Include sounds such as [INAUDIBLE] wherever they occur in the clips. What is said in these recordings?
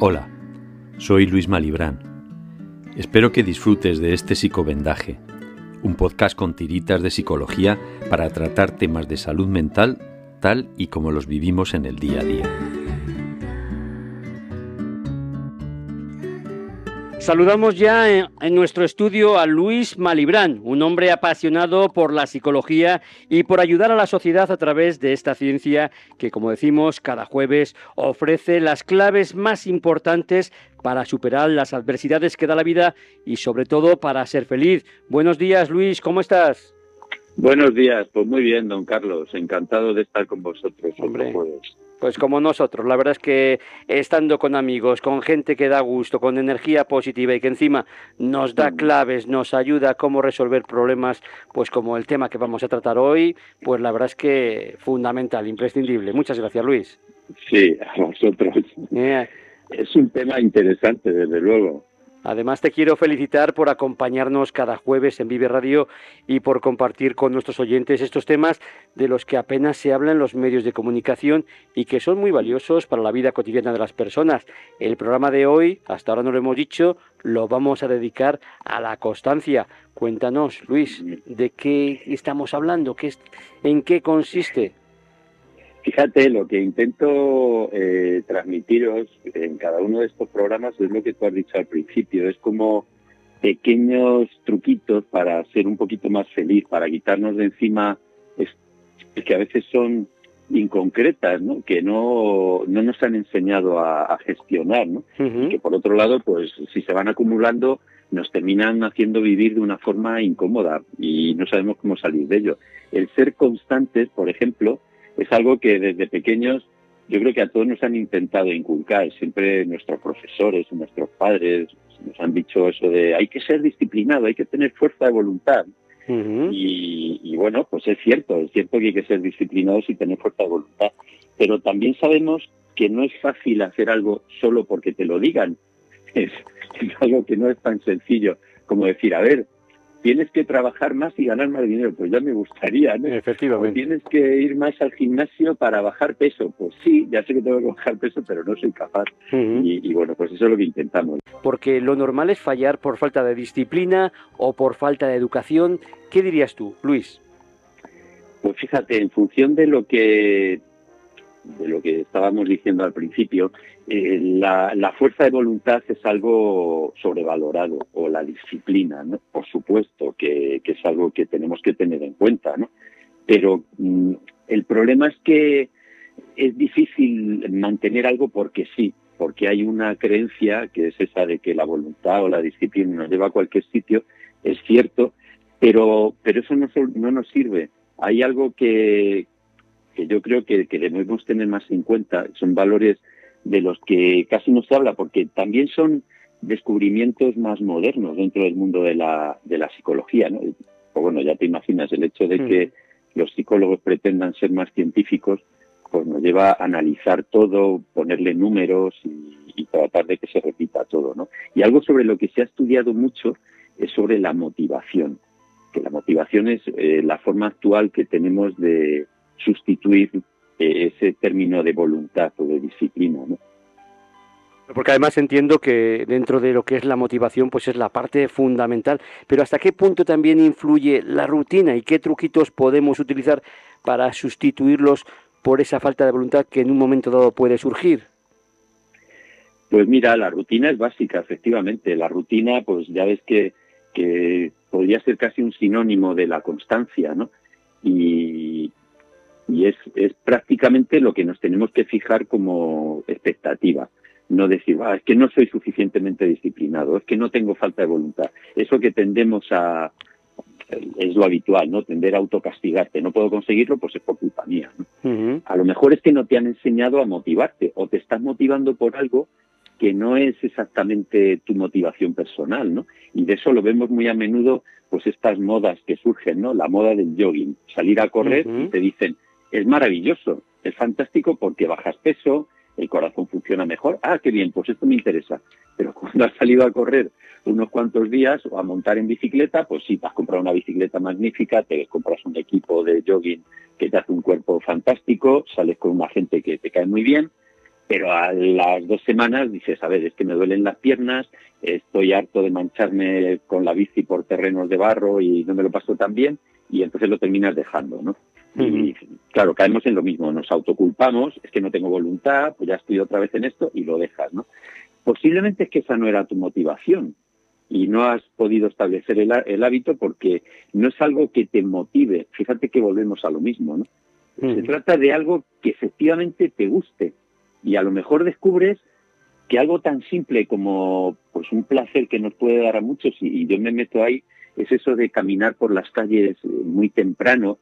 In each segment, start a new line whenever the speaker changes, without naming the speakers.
Hola, soy Luis Malibrán. Espero que disfrutes de este psicovendaje, un podcast con tiritas de psicología para tratar temas de salud mental tal y como los vivimos en el día a día.
Saludamos ya en, nuestro estudio a Luis Malibrán, un hombre apasionado por la psicología y por ayudar a la sociedad a través de esta ciencia que, como decimos, cada jueves ofrece las claves más importantes para superar las adversidades que da la vida y sobre todo para ser feliz. Buenos días, Luis, ¿cómo estás?
Buenos días, pues muy bien, don Carlos, encantado de estar con vosotros.
Hombre, pues como nosotros, la verdad es que estando con amigos, con gente que da gusto, con energía positiva y que encima nos da claves, nos ayuda a cómo resolver problemas, pues como el tema que vamos a tratar hoy, pues la verdad es que fundamental, imprescindible. Muchas gracias, Luis.
Sí, a vosotros. Es un tema interesante, desde luego.
Además, te quiero felicitar por acompañarnos cada jueves en Vive Radio y por compartir con nuestros oyentes estos temas de los que apenas se habla en los medios de comunicación y que son muy valiosos para la vida cotidiana de las personas. El programa de hoy, hasta ahora no lo hemos dicho, lo vamos a dedicar a la constancia. Cuéntanos, Luis, ¿de qué estamos hablando? ¿Qué ¿En qué consiste?
Fíjate, lo que intento eh, transmitiros en cada uno de estos programas es lo que tú has dicho al principio, es como pequeños truquitos para ser un poquito más feliz, para quitarnos de encima es, que a veces son inconcretas, ¿no? que no, no nos han enseñado a, gestionar, ¿no? y que por otro lado, pues si se van acumulando, nos terminan haciendo vivir de una forma incómoda y no sabemos cómo salir de ello. El ser constantes, por ejemplo, es algo que desde pequeños yo creo que a todos nos han intentado inculcar. Siempre nuestros profesores, nuestros padres nos han dicho eso de hay que ser disciplinado, hay que tener fuerza de voluntad. y, bueno, pues es cierto, es cierto que hay que ser disciplinados y tener fuerza de voluntad. Pero también sabemos que no es fácil hacer algo solo porque te lo digan. [LAUGHS] es algo que no es tan sencillo como decir, a ver, tienes que trabajar más y ganar más dinero. Pues ya me gustaría, ¿no?
Efectivamente.
tienes que ir más al gimnasio para bajar peso. Pues sí, ya sé que tengo que bajar peso, pero no soy capaz. y, bueno, pues eso es lo que intentamos.
Porque lo normal es fallar por falta de disciplina o por falta de educación. ¿Qué dirías tú, Luis?
Pues fíjate, en función de lo que de lo que estábamos diciendo al principio, eh, la, fuerza de voluntad es algo sobrevalorado, o la disciplina, ¿no? por supuesto, que, es algo que tenemos que tener en cuenta, ¿no? Pero mm, el problema es que es difícil mantener algo porque sí, porque hay una creencia que es esa de que la voluntad o la disciplina nos lleva a cualquier sitio, es cierto, pero, pero eso no, no nos sirve. Hay algo que, que yo creo que, debemos tener más en cuenta. Son valores de los que casi no se habla, porque también son descubrimientos más modernos dentro del mundo de la, de la psicología. ¿no? Pues bueno, ya te imaginas, el hecho de que mm. los psicólogos pretendan ser más científicos, pues nos lleva a analizar todo, ponerle números y, tratar de que se repita todo. ¿no? Y algo sobre lo que se ha estudiado mucho es sobre la motivación, que la motivación es eh, la forma actual que tenemos de, sustituir eh, ese término de voluntad o de disciplina, ¿no?
Porque además entiendo que dentro de lo que es la motivación, pues es la parte fundamental. Pero ¿hasta qué punto también influye la rutina y qué truquitos podemos utilizar para sustituirlos por esa falta de voluntad que en un momento dado puede surgir?
Pues mira, la rutina es básica, efectivamente. La rutina, pues ya ves que, que podría ser casi un sinónimo de la constancia, ¿no? Y, y es, es prácticamente lo que nos tenemos que fijar como expectativa. No decir, ah, es que no soy suficientemente disciplinado, es que no tengo falta de voluntad. Eso que tendemos a, es lo habitual, ¿no? Tender a autocastigarte. No puedo conseguirlo, pues es por culpa mía. A lo mejor es que no te han enseñado a motivarte o te estás motivando por algo que no es exactamente tu motivación personal, ¿no? Y de eso lo vemos muy a menudo, pues estas modas que surgen, ¿no? La moda del jogging, salir a correr y te dicen, es maravilloso, es fantástico porque bajas peso, el corazón funciona mejor. Ah, qué bien, pues esto me interesa. Pero cuando has salido a correr unos cuantos días o a montar en bicicleta, pues sí, te has comprado una bicicleta magnífica, te compras un equipo de jogging que te hace un cuerpo fantástico, sales con una gente que te cae muy bien, Pero a las dos semanas dices, a ver, es que me duelen las piernas, estoy harto de mancharme con la bici por terrenos de barro y no me lo paso tan bien, y entonces lo terminas dejando, ¿no? Y claro, caemos en lo mismo, nos autoculpamos, es que no tengo voluntad, pues ya estoy otra vez en esto y lo dejas, ¿no? Posiblemente es que esa no era tu motivación y no has podido establecer el, hábito porque no es algo que te motive. Fíjate que volvemos a lo mismo, ¿no? Se trata de algo que efectivamente te guste y a lo mejor descubres que algo tan simple como pues un placer que nos puede dar a muchos y yo me meto ahí es eso de caminar por las calles eh, muy temprano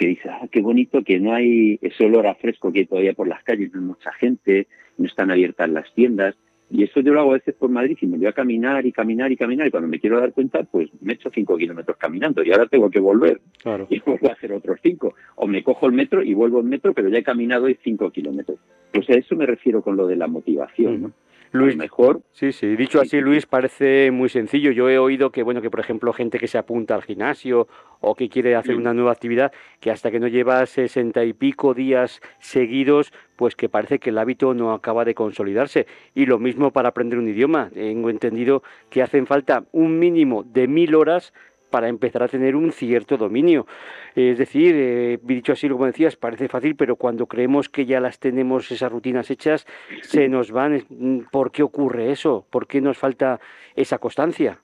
que dice, ah, qué bonito que no hay ese olor a fresco que hay todavía por las calles, no hay mucha gente, no están abiertas las tiendas. Y eso yo lo hago a veces por Madrid y me voy a caminar y caminar y caminar y cuando me quiero dar cuenta, pues me echo cinco kilómetros caminando y ahora tengo que volver y [LAUGHS] vuelvo a hacer otros cinco. O me cojo el metro y vuelvo al metro, pero ya he caminado hoy cinco kilómetros. Pues a eso me refiero con lo de la motivación, ¿no?
Luis, mejor. Sí, sí. Dicho así, Luis, parece muy sencillo. Yo he oído que, bueno, que por ejemplo, gente que se apunta al gimnasio o que quiere hacer una nueva actividad, que hasta que no lleva sesenta y pico días seguidos, pues que parece que el hábito no acaba de consolidarse. Y lo mismo para aprender un idioma. Tengo entendido que hacen falta un mínimo de mil horas para empezar a tener un cierto dominio. Es decir, eh, dicho así, como decías, parece fácil, pero cuando creemos que ya las tenemos esas rutinas hechas, se nos van. ¿Por qué ocurre eso? ¿Por qué nos falta esa constancia?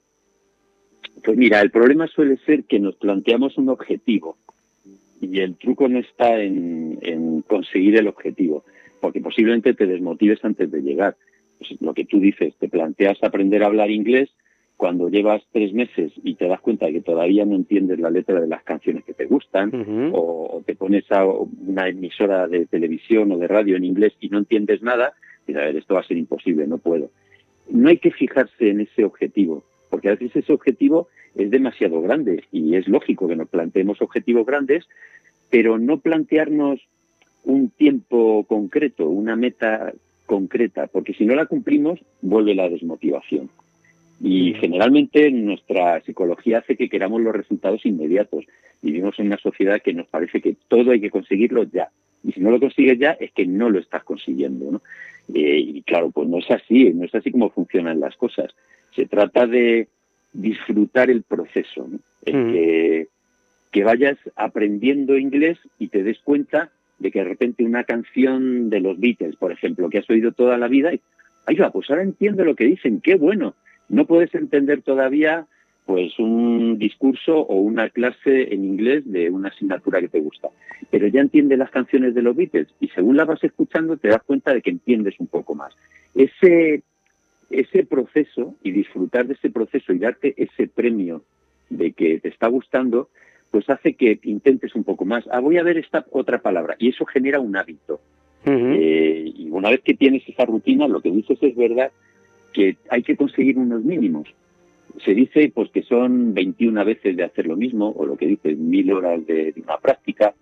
Pues mira, el problema suele ser que nos planteamos un objetivo y el truco no está en, en conseguir el objetivo, porque posiblemente te desmotives antes de llegar. Pues lo que tú dices, te planteas aprender a hablar inglés, cuando llevas tres meses y te das cuenta de que todavía no entiendes la letra de las canciones que te gustan, o, te pones a una emisora de televisión o de radio en inglés y no entiendes nada, dices, a ver, esto va a ser imposible, no puedo. No hay que fijarse en ese objetivo, porque a veces ese objetivo es demasiado grande y es lógico que nos planteemos objetivos grandes, pero no plantearnos un tiempo concreto, una meta concreta, porque si no la cumplimos, vuelve la desmotivación. Y generalmente nuestra psicología hace que queramos los resultados inmediatos. Vivimos en una sociedad que nos parece que todo hay que conseguirlo ya. Y si no lo consigues ya, es que no lo estás consiguiendo. ¿no? Eh, y claro, pues no es así, no es así como funcionan las cosas. Se trata de disfrutar el proceso, ¿no? que, que vayas aprendiendo inglés y te des cuenta de que de repente una canción de los Beatles, por ejemplo, que has oído toda la vida, y, ay, pues ahora entiendo lo que dicen, qué bueno no puedes entender todavía pues un discurso o una clase en inglés de una asignatura que te gusta, pero ya entiendes las canciones de los Beatles y según las vas escuchando te das cuenta de que entiendes un poco más. Ese ese proceso y disfrutar de ese proceso y darte ese premio de que te está gustando, pues hace que intentes un poco más. Ah, voy a ver esta otra palabra y eso genera un hábito. Eh, y una vez que tienes esa rutina, lo que dices es verdad que hay que conseguir unos mínimos. Se dice pues que son 21 veces de hacer lo mismo, o lo que dice mil horas de, una práctica,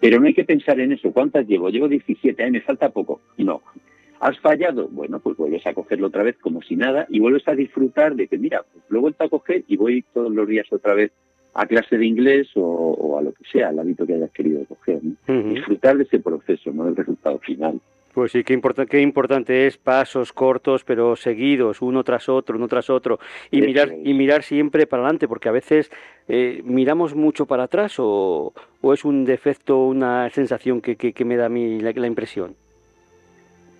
pero no hay que pensar en eso. ¿Cuántas llevo? Llevo 17, me falta poco. No. ¿Has fallado? Bueno, pues vuelves a cogerlo otra vez como si nada y vuelves a disfrutar de que, mira, pues lo he vuelto a coger y voy todos los días otra vez a clase de inglés o, a lo que sea, al hábito que hayas querido coger. Disfrutar de ese proceso, no del resultado final.
Pues sí, qué, qué importante es pasos cortos pero seguidos, uno tras otro, uno tras otro, y mirar y mirar siempre para adelante, porque a veces eh, miramos mucho para atrás o, o, es un defecto, una sensación que, que, me da a mí la, impresión.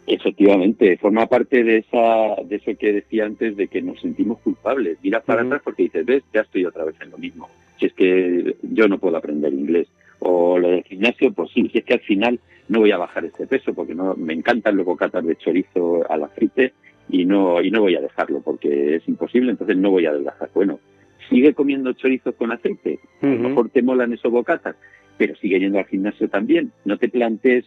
Efectivamente, forma parte de esa de eso que decía antes de que nos sentimos culpables. Mira para atrás porque dices, ves, ya estoy otra vez en lo mismo. Si es que yo no puedo aprender inglés. O lo del gimnasio, pues sí, si es que al final no voy a bajar este peso porque no me encantan los bocatas de chorizo al aceite y no y no voy a dejarlo porque es imposible, entonces no voy a adelgazar. Bueno, sigue comiendo chorizos con aceite, a lo mejor te molan esos bocatas, pero sigue yendo al gimnasio también. No te plantees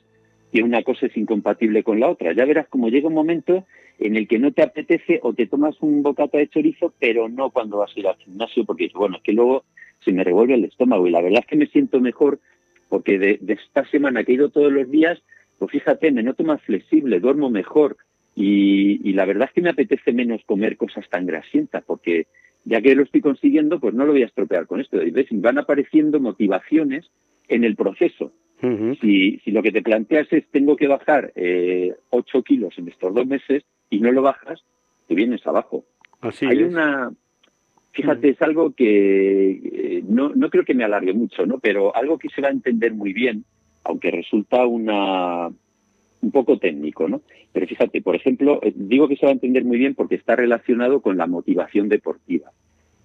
que una cosa es incompatible con la otra. Ya verás como llega un momento en el que no te apetece o te tomas un bocata de chorizo, pero no cuando vas a ir al gimnasio, porque bueno, es que luego se me revuelve el estómago y la verdad es que me siento mejor porque de, esta semana que he ido todos los días, pues fíjate, me noto más flexible, duermo mejor y, la verdad es que me apetece menos comer cosas tan grasientas, porque ya que lo estoy consiguiendo, pues no lo voy a estropear con esto. ¿Ves? Van apareciendo motivaciones en el proceso. si, si, lo que te planteas es tengo que bajar eh, 8 kilos en estos dos meses y no lo bajas, te vienes abajo.
Así
Hay una, fíjate, es algo que eh, no, no creo que me alargue mucho, ¿no? Pero algo que se va a entender muy bien, aunque resulta una un poco técnico, ¿no? Pero fíjate, por ejemplo, eh, digo que se va a entender muy bien porque está relacionado con la motivación deportiva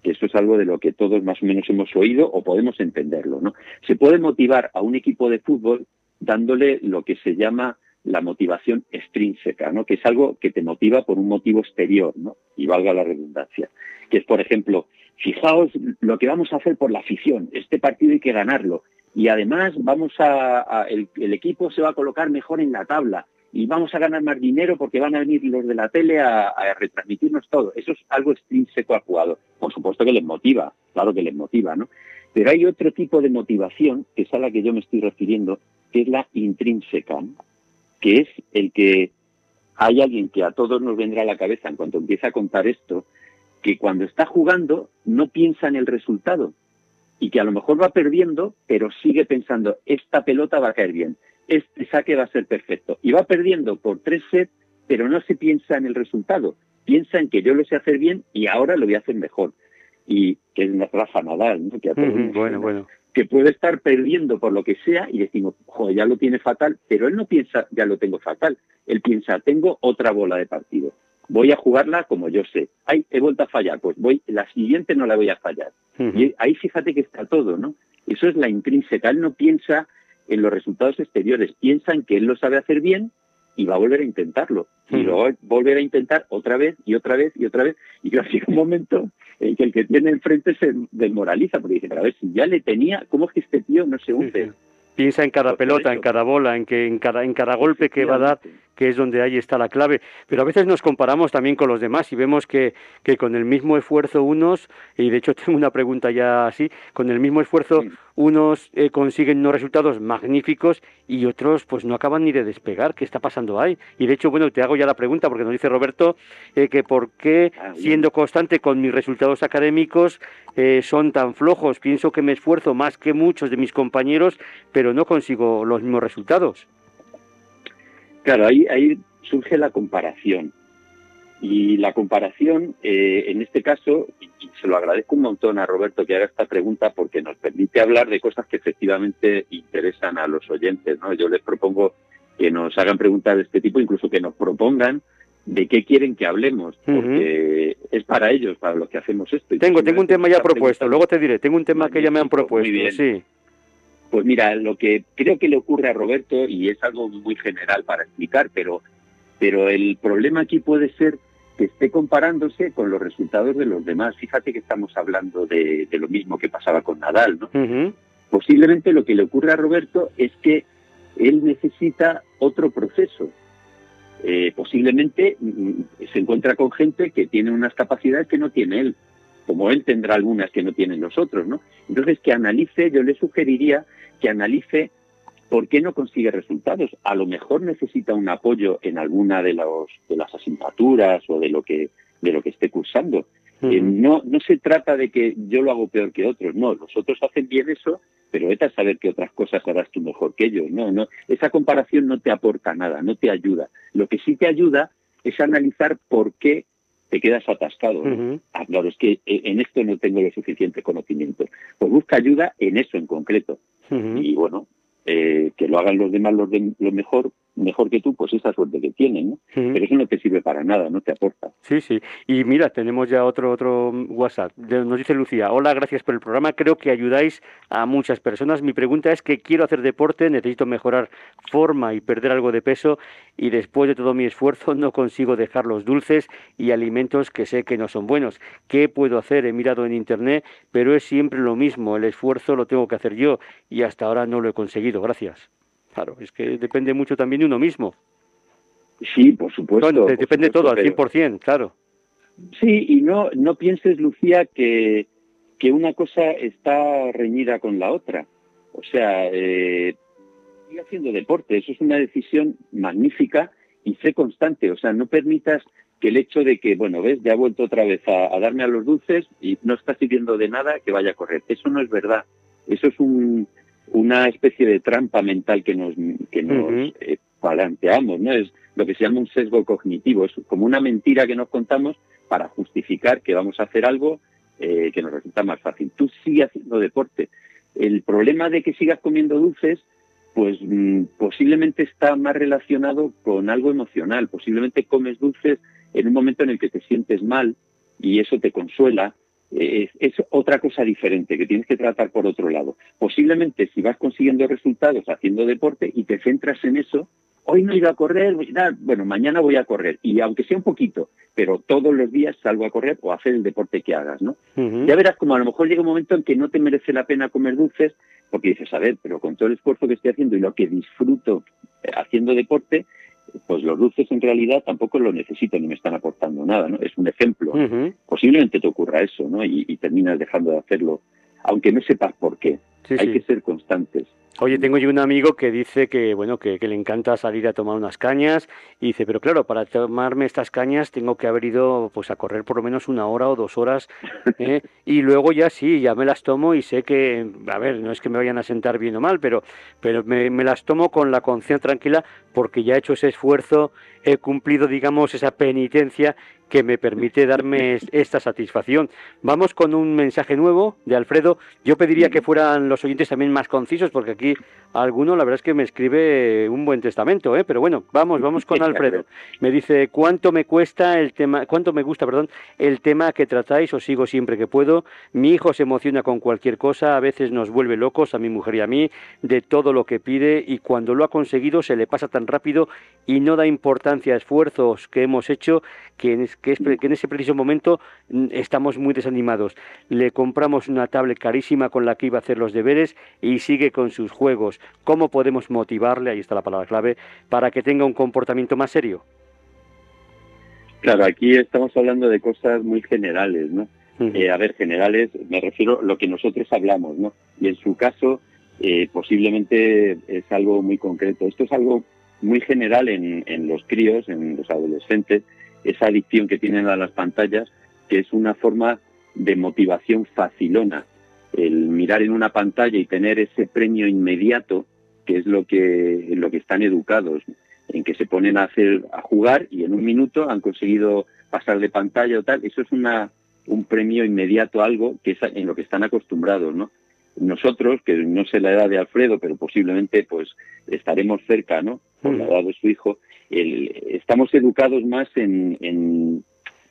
eso es algo de lo que todos más o menos hemos oído o podemos entenderlo, ¿no? Se puede motivar a un equipo de fútbol dándole lo que se llama la motivación extrínseca, ¿no? Que es algo que te motiva por un motivo exterior, ¿no? Y valga la redundancia, que es, por ejemplo, fijaos lo que vamos a hacer por la afición, este partido hay que ganarlo y además vamos a, el, equipo se va a colocar mejor en la tabla y vamos a ganar más dinero porque van a venir los de la tele a, retransmitirnos todo. Eso es algo extrínseco al jugador. Por supuesto que les motiva, claro que les motiva, ¿no? Pero hay otro tipo de motivación, que es a la que yo me estoy refiriendo, que es la intrínseca, que es el que hay alguien que a todos nos vendrá a la cabeza en cuanto empieza a contar esto, que cuando está jugando no piensa en el resultado y que a lo mejor va perdiendo, pero sigue pensando, esta pelota va a caer bien, este saque va a ser perfecto. Y va perdiendo por tres sets, pero no se piensa en el resultado. Piensa en que yo lo sé hacer bien y ahora lo voy a hacer mejor. Y que es una Rafa Nadal, ¿no? que,
bueno, bueno.
Que puede estar perdiendo por lo que sea y decimos, joder, ya lo tiene fatal, pero él no piensa, ya lo tengo fatal. Él piensa, tengo otra bola de partido. Voy a jugarla como yo sé. Ay, he vuelto a fallar, pues voy, la siguiente no la voy a fallar. Y ahí fíjate que está todo, ¿no? Eso es la intrínseca. Él no piensa en los resultados exteriores. Piensan que él lo sabe hacer bien y va a volver a intentarlo. Y luego volver a intentar otra vez y otra vez y otra vez. Y creo que [LAUGHS] un momento en que el que tiene enfrente se desmoraliza porque dice, pero a ver, si ya le tenía, ¿cómo es que este tío no se hunde?
Piensa en cada pelota, en cada bola, en que en cada en cada golpe que va a dar, que es donde ahí está la clave. Pero a veces nos comparamos también con los demás y vemos que, que con el mismo esfuerzo unos, y de hecho [LAUGHS] tengo una pregunta ya así, con el mismo esfuerzo unos eh, consiguen unos resultados magníficos y otros pues no acaban ni de despegar. ¿Qué está pasando ahí? Y de hecho, bueno, te hago ya la pregunta porque nos dice Roberto eh, que por qué ah, siendo constante con mis resultados académicos eh, son tan flojos. Pienso que me esfuerzo más que muchos de mis compañeros, pero no consigo los mismos resultados.
Claro, ahí, ahí surge la comparación. Y la comparación, eh, en este caso, y se lo agradezco un montón a Roberto que haga esta pregunta porque nos permite hablar de cosas que efectivamente interesan a los oyentes. ¿no? Yo les propongo que nos hagan preguntas de este tipo, incluso que nos propongan de qué quieren que hablemos, porque es para ellos, para los que hacemos esto.
tengo, tengo un tema ya propuesto, luego te diré, tengo un tema que ya me han propuesto, sí.
Pues mira, lo que creo que le ocurre a Roberto, y es algo muy general para explicar, pero, pero el problema aquí puede ser que esté comparándose con los resultados de los demás. Fíjate que estamos hablando de, lo mismo que pasaba con Nadal, ¿no? Posiblemente lo que le ocurre a Roberto es que él necesita otro proceso. Eh, posiblemente mm, mm, se encuentra con gente que tiene unas capacidades que no tiene él como él tendrá algunas que no tienen los otros, ¿no? Entonces, que analice, yo le sugeriría que analice por qué no consigue resultados. A lo mejor necesita un apoyo en alguna de, los, de las asignaturas o de lo que, de lo que esté cursando. Eh, no, no se trata de que yo lo hago peor que otros, no, los otros hacen bien eso, pero vete a saber que otras cosas harás tú mejor que ellos. No, no, esa comparación no te aporta nada, no te ayuda. Lo que sí te ayuda es analizar por qué te quedas atascado. Ah, claro, es que eh, en esto no tengo lo suficiente conocimiento. Pues busca ayuda en eso en concreto. Y bueno, eh, que lo hagan los demás de, lo mejor, mejor que tú, pues esa suerte que tienen, ¿no? Pero eso no te sirve para nada, no te aporta.
Sí, sí. Y mira, tenemos ya otro otro WhatsApp. Nos dice Lucía, hola, gracias por el programa, creo que ayudáis a muchas personas. Mi pregunta es que quiero hacer deporte, necesito mejorar forma y perder algo de peso y después de todo mi esfuerzo no consigo dejar los dulces y alimentos que sé que no son buenos. ¿Qué puedo hacer? He mirado en internet, pero es siempre lo mismo, el esfuerzo lo tengo que hacer yo y hasta ahora no lo he conseguido. Gracias. Claro, es que depende mucho también de uno mismo.
Sí, por supuesto.
depende todo al 100%, claro.
Sí, y no, no pienses, Lucía, que, que una cosa está reñida con la otra. O sea, eh, sigue haciendo deporte, eso es una decisión magnífica y sé constante. O sea, no permitas que el hecho de que, bueno, ves, ya ha vuelto otra vez a, a darme a los dulces y no está sirviendo de nada que vaya a correr. Eso no es verdad. Eso es un, una especie de trampa mental que nos, que nos eh, planteamos, ¿no? Es lo que se llama un sesgo cognitivo, es como una mentira que nos contamos para justificar que vamos a hacer algo eh, que nos resulta más fácil. Tú sigues haciendo deporte. El problema de que sigas comiendo dulces, pues mm, posiblemente está más relacionado con algo emocional. Posiblemente comes dulces en un momento en el que te sientes mal y eso te consuela es, otra cosa diferente que tienes que tratar por otro lado. Posiblemente si vas consiguiendo resultados haciendo deporte y te centras en eso, hoy no he ido a correr, bueno, mañana voy a correr y aunque sea un poquito, pero todos los días salgo a correr o a hacer el deporte que hagas, ¿no? Ya verás como a lo mejor llega un momento en que no te merece la pena comer dulces porque dices, a ver, pero con todo el esfuerzo que estoy haciendo y lo que disfruto eh, haciendo deporte, pues los dulces en realidad tampoco lo necesito ni me están aportando nada, ¿no? Es un ejemplo. Posiblemente te ocurra eso, ¿no? Y, y, terminas dejando de hacerlo, aunque no sepas por qué. Hay que ser constantes.
Oye, tengo yo un amigo que dice que bueno que, le encanta salir a tomar unas cañas y dice, pero claro, para tomarme estas cañas tengo que haber ido pues a correr por lo menos una hora o dos horas [LAUGHS] ¿eh? y luego ya sí, ya me las tomo y sé que, a ver, no es que me vayan a sentar bien o mal, pero, pero me, me las tomo con la conciencia tranquila porque ya he hecho ese esfuerzo, he cumplido, digamos, esa penitencia que me permite darme esta satisfacción. Vamos con un mensaje nuevo de Alfredo. Yo pediría que fueran los oyentes también más concisos, porque aquí alguno la verdad es que me escribe un buen testamento, ¿eh? pero bueno, vamos, vamos con [LAUGHS] Alfredo. Me dice, ¿cuánto me cuesta el tema, cuánto me gusta, perdón, el tema que tratáis? Os sigo siempre que puedo. Mi hijo se emociona con cualquier cosa, a veces nos vuelve locos, a mi mujer y a mí, de todo lo que pide, y cuando lo ha conseguido se le pasa tan rápido y no da importancia a esfuerzos que hemos hecho que en, que, en ese preciso momento mm, estamos muy desanimados. Le compramos una tablet carísima con la que iba a hacer los deberes y sigue con sus juegos. ¿Cómo podemos motivarle, ahí está la palabra clave, para que tenga un comportamiento más serio?
Claro, aquí estamos hablando de cosas muy generales, ¿no? Eh, a ver, generales, me refiero a lo que nosotros hablamos, ¿no? Y en su caso, eh, posiblemente es algo muy concreto. Esto es algo muy general en, en los críos, en los adolescentes, esa adicción que tienen a las pantallas, que es una forma de motivación facilona. El mirar en una pantalla y tener ese premio inmediato, que es lo que, lo que están educados, en que se ponen a hacer, a jugar y en un minuto han conseguido pasar de pantalla o tal, eso es una, un premio inmediato, algo que es en lo que están acostumbrados, ¿no? Nosotros, que no sé la edad de Alfredo, pero posiblemente pues estaremos cerca, ¿no? Por la edad de su hijo, estamos educados más en,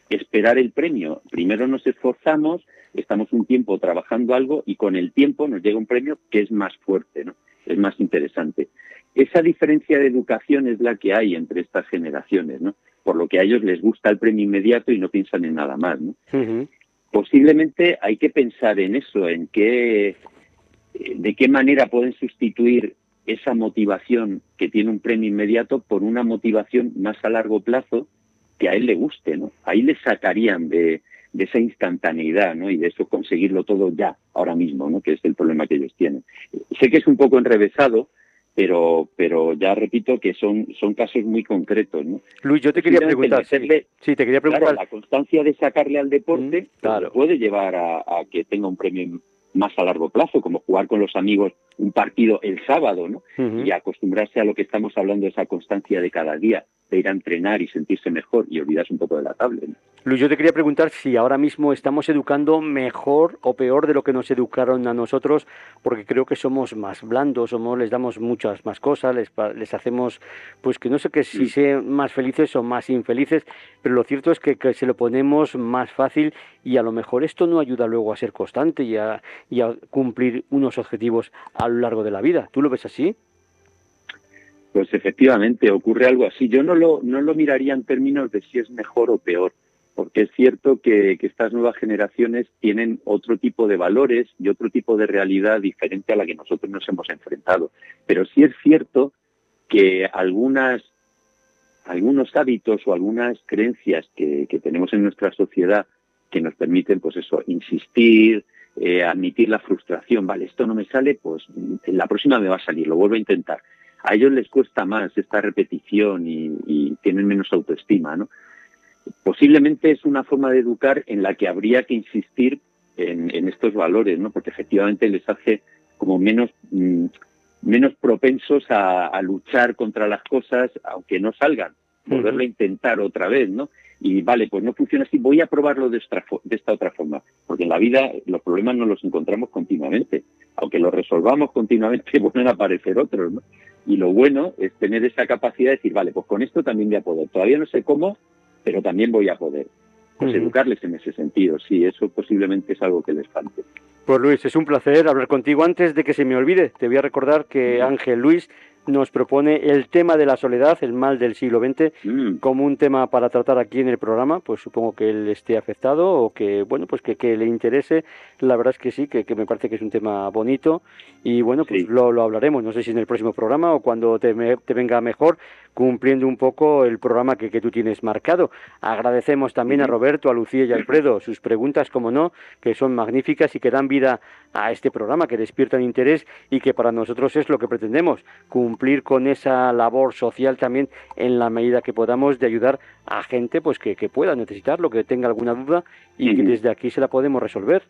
esperar el premio. Primero nos esforzamos, estamos un tiempo trabajando algo y con el tiempo nos llega un premio que es más fuerte, ¿no? es más interesante. Esa diferencia de educación es la que hay entre estas generaciones, ¿no? por lo que a ellos les gusta el premio inmediato y no piensan en nada más. ¿no? Posiblemente hay que pensar en eso, en qué, de qué manera pueden sustituir esa motivación que tiene un premio inmediato por una motivación más a largo plazo que a él le guste, ¿no? Ahí le sacarían de, esa instantaneidad, ¿no? Y de eso conseguirlo todo ya, ahora mismo, ¿no? Que es el problema que ellos tienen. Sé que es un poco enrevesado, pero pero ya repito que son son casos muy concretos, ¿no?
Luis, yo te quería preguntar, sí, te quería preguntar.
la constancia de sacarle al deporte mm, pues, puede llevar a, a, que tenga un premio más a largo plazo, como jugar con los amigos un partido el sábado, ¿no? Y acostumbrarse a lo que estamos hablando, esa constancia de cada día, de ir a entrenar y sentirse mejor y olvidarse un poco de la tablet.
Luis, yo te quería preguntar si ahora mismo estamos educando mejor o peor de lo que nos educaron a nosotros, porque creo que somos más blandos, somos, les damos muchas más cosas, les, les hacemos, pues que no sé que si sean más felices o más infelices, pero lo cierto es que, que, se lo ponemos más fácil y a lo mejor esto no ayuda luego a ser constante y a, y a cumplir unos objetivos a lo largo de la vida. ¿Tú lo ves así?
Pues efectivamente ocurre algo así. Yo no lo, no lo miraría en términos de si es mejor o peor, porque es cierto que, estas nuevas generaciones tienen otro tipo de valores y otro tipo de realidad diferente a la que nosotros nos hemos enfrentado. Pero sí es cierto que algunos hábitos o algunas creencias que, que tenemos en nuestra sociedad que nos permiten, pues eso, insistir, eh, admitir la frustración, vale, esto no me sale, pues la próxima me va a salir, lo vuelvo a intentar. A ellos les cuesta más esta repetición y, tienen menos autoestima, ¿no? Posiblemente es una forma de educar en la que habría que insistir en, estos valores, ¿no? Porque efectivamente les hace como menos, mm, menos propensos a, luchar contra las cosas, aunque no salgan, volverlo a intentar otra vez, ¿no? Y vale, pues no funciona así, voy a probarlo de esta, de esta otra forma, porque en la vida los problemas no los encontramos continuamente, aunque los resolvamos continuamente, [LAUGHS] vuelven a aparecer otros, ¿no? Y lo bueno es tener esa capacidad de decir, vale, pues con esto también voy a poder. Todavía no sé cómo, pero también voy a poder. Pues educarles en ese sentido, sí, eso posiblemente es algo que les falte.
Pues Luis, es un placer hablar contigo. Antes de que se me olvide, te voy a recordar que Ángel Luis nos propone el tema de la soledad, el mal del siglo XX, mm. como un tema para tratar aquí en el programa. Pues supongo que él esté afectado o que, bueno, pues que, le interese. La verdad es que sí, que, me parece que es un tema bonito y bueno, pues lo, lo, hablaremos. No sé si en el próximo programa o cuando te, te venga mejor, cumpliendo un poco el programa que, que tú tienes marcado. Agradecemos también a Roberto, a Lucía y a Alfredo sus preguntas, como no, que son magníficas y que dan vida a este programa, que despiertan interés y que para nosotros es lo que pretendemos, cumplir con esa labor social también en la medida que podamos de ayudar a gente pues que, que pueda necesitarlo, que tenga alguna duda y que desde aquí se la podemos resolver.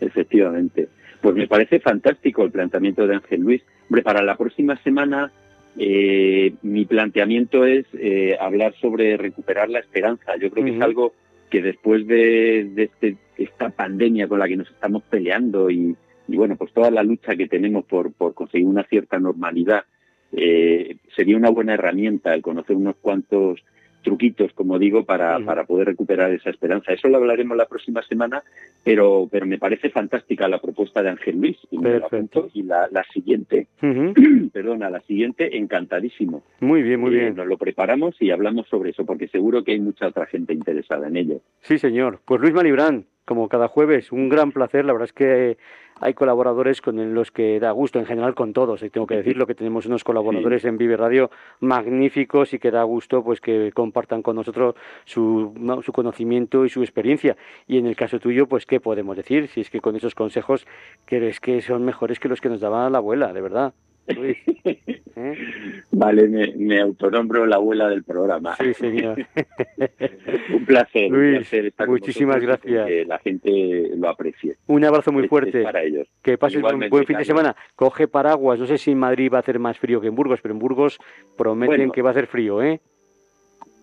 Efectivamente. Pues me parece fantástico el planteamiento de Ángel Luis. Hombre, para la próxima semana eh, mi planteamiento es eh, hablar sobre recuperar la esperanza. Yo creo que es algo que después de, este, esta pandemia con la que nos estamos peleando y, bueno, pues toda la lucha que tenemos por, por conseguir una cierta normalidad, eh, sería una buena herramienta el conocer unos cuantos truquitos, como digo, para, para poder recuperar esa esperanza. Eso lo hablaremos la próxima semana, pero, pero me parece fantástica la propuesta de Ángel Luis. Y, y la, la siguiente, [CLEARS THROAT] perdona, la siguiente, encantadísimo.
Muy bien, muy eh, bien.
Nos lo preparamos y hablamos sobre eso, porque seguro que hay mucha otra gente interesada en ello.
Sí, señor. Pues Luis Malibrán, como cada jueves, un gran placer. La verdad es que hay colaboradores con los que da gusto, en general con todos, y tengo que decirlo, que tenemos unos colaboradores en Vive Radio magníficos y que da gusto pues que compartan con nosotros su, su conocimiento y su experiencia. Y en el caso tuyo, pues qué podemos decir, si es que con esos consejos crees que son mejores que los que nos daba la abuela, de verdad.
¿Eh? [LAUGHS] Vale, me, autonombro la abuela del programa.
Sí, señor. [LAUGHS]
un placer.
Luis, muchísimas gracias.
Que la gente lo aprecie.
Un abrazo muy fuerte.
para ellos.
Que pases un buen fin de semana. Coge paraguas. No sé si en Madrid va a hacer más frío que en Burgos, pero en Burgos prometen que va a hacer frío, ¿eh?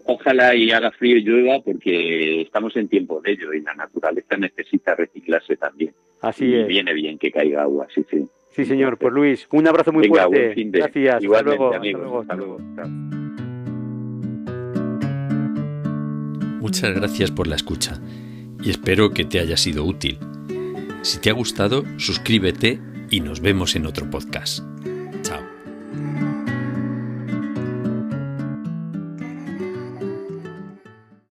Ojalá y haga frío y llueva porque estamos en tiempo de ello y la naturaleza necesita reciclarse también.
Así
y
es.
Viene bien que caiga agua, sí, sí.
Sí, señor. Pues Luis, un abrazo muy fuerte. Gracias.
Igualmente,
hasta
luego. Hasta luego.
Muchas gracias por la escucha y espero que te haya sido útil. Si te ha gustado, suscríbete y nos vemos en otro podcast. Chao.